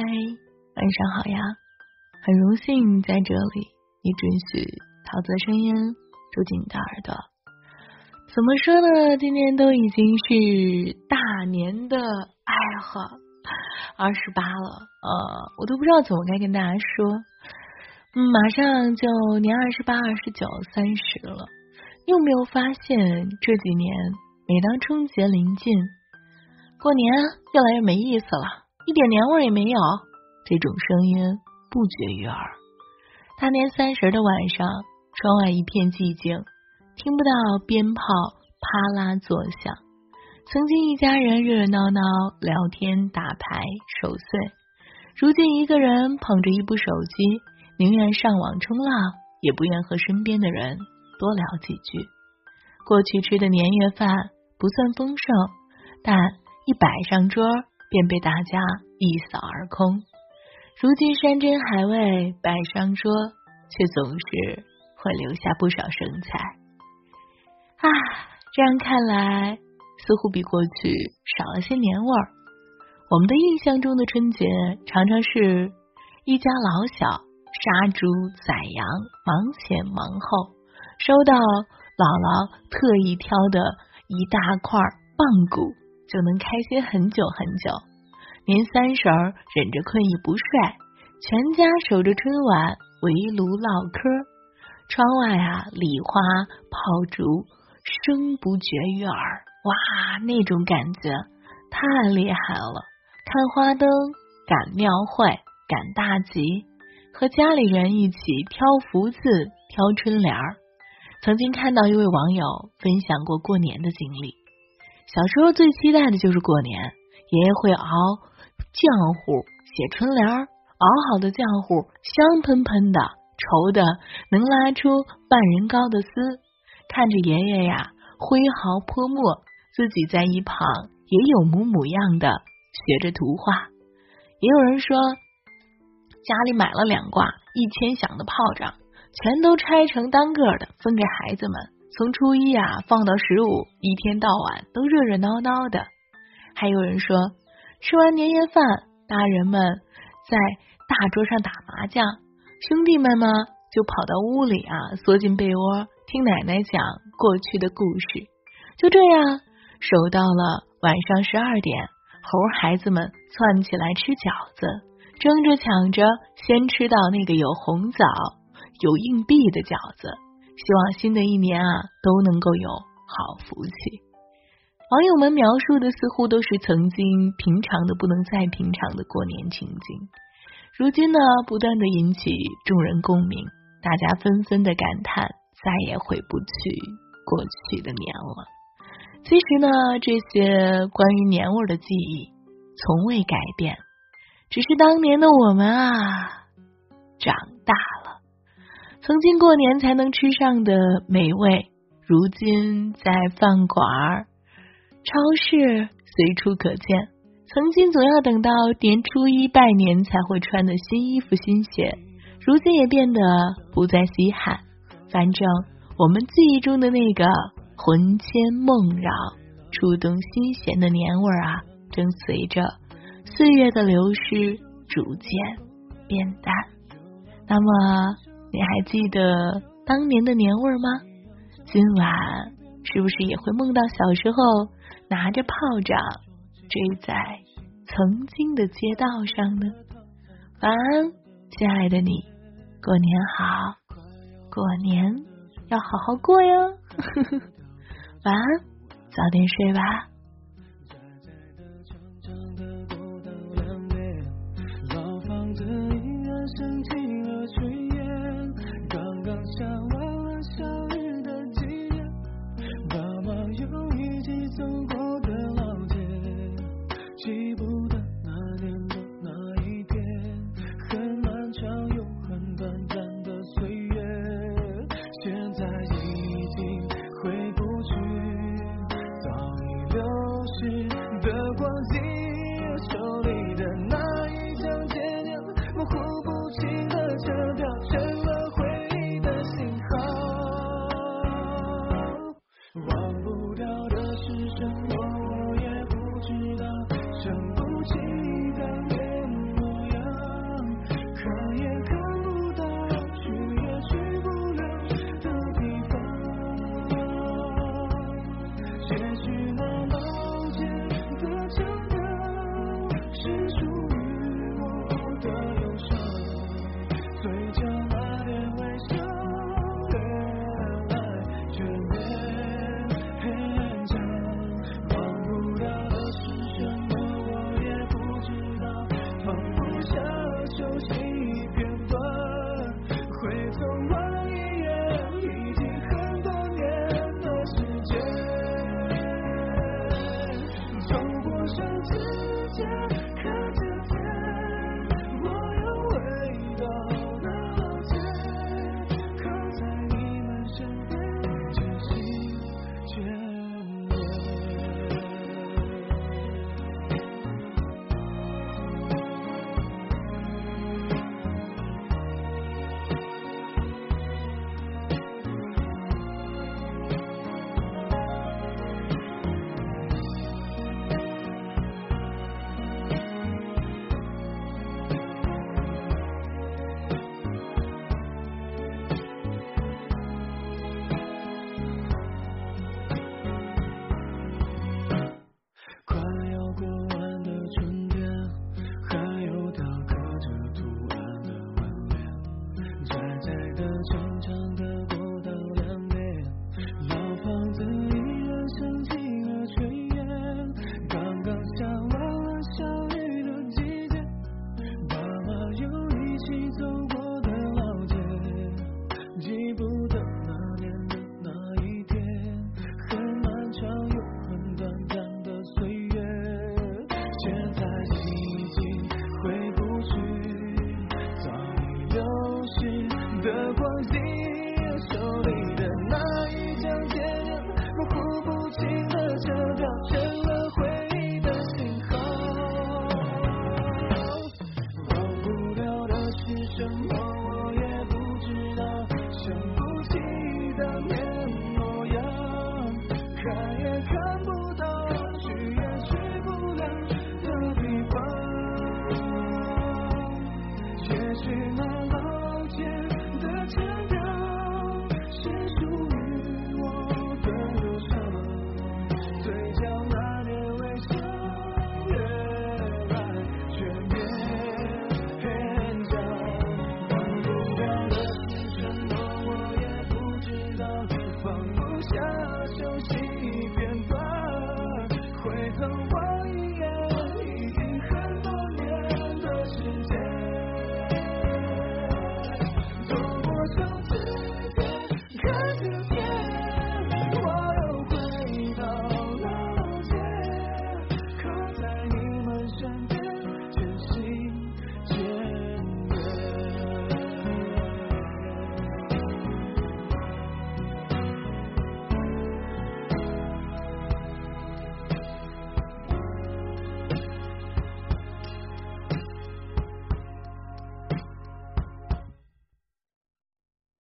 嗨，晚上好呀！很荣幸在这里，你准许桃子声音住进你的耳朵。怎么说呢？今年都已经是大年的，哎呀，二十八了，呃，我都不知道怎么该跟大家说。马上就年二十八、二十九、三十了。你有没有发现这几年，每当春节临近，过年越来越没意思了？一点年味也没有，这种声音不绝于耳。大年三十的晚上，窗外一片寂静，听不到鞭炮啪啦作响。曾经一家人热热闹闹聊天打牌守岁，如今一个人捧着一部手机，宁愿上网冲浪，也不愿和身边的人多聊几句。过去吃的年夜饭不算丰盛，但一摆上桌。便被大家一扫而空。如今山珍海味摆上桌，却总是会留下不少剩菜。啊，这样看来，似乎比过去少了些年味儿。我们的印象中的春节，常常是一家老小杀猪宰羊，忙前忙后，收到姥姥特意挑的一大块棒骨。就能开心很久很久。年三十儿忍着困意不睡，全家守着春晚围炉唠嗑。窗外啊，礼花炮竹声不绝于耳，哇，那种感觉太厉害了！看花灯，赶庙会，赶大集，和家里人一起挑福字、挑春联儿。曾经看到一位网友分享过过年的经历。小时候最期待的就是过年，爷爷会熬浆糊写春联，熬好的浆糊香喷喷的，稠的能拉出半人高的丝。看着爷爷呀挥毫泼墨，自己在一旁也有模模样的学着图画。也有人说，家里买了两挂一千响的炮仗，全都拆成单个的分给孩子们。从初一啊放到十五，一天到晚都热热闹闹的。还有人说，吃完年夜饭，大人们在大桌上打麻将，兄弟们嘛就跑到屋里啊，缩进被窝听奶奶讲过去的故事。就这样，守到了晚上十二点，猴孩子们窜起来吃饺子，争着抢着先吃到那个有红枣、有硬币的饺子。希望新的一年啊都能够有好福气。网友们描述的似乎都是曾经平常的不能再平常的过年情景，如今呢不断的引起众人共鸣，大家纷纷的感叹再也回不去过去的年了。其实呢，这些关于年味的记忆从未改变，只是当年的我们啊长大了。曾经过年才能吃上的美味，如今在饭馆、超市随处可见。曾经总要等到年初一拜年才会穿的新衣服、新鞋，如今也变得不再稀罕。反正我们记忆中的那个魂牵梦绕、触动心弦的年味儿啊，正随着岁月的流失逐渐变淡。那么。你还记得当年的年味儿吗？今晚是不是也会梦到小时候拿着炮仗追在曾经的街道上呢？晚安，亲爱的你，过年好，过年要好好过哟。晚安，早点睡吧。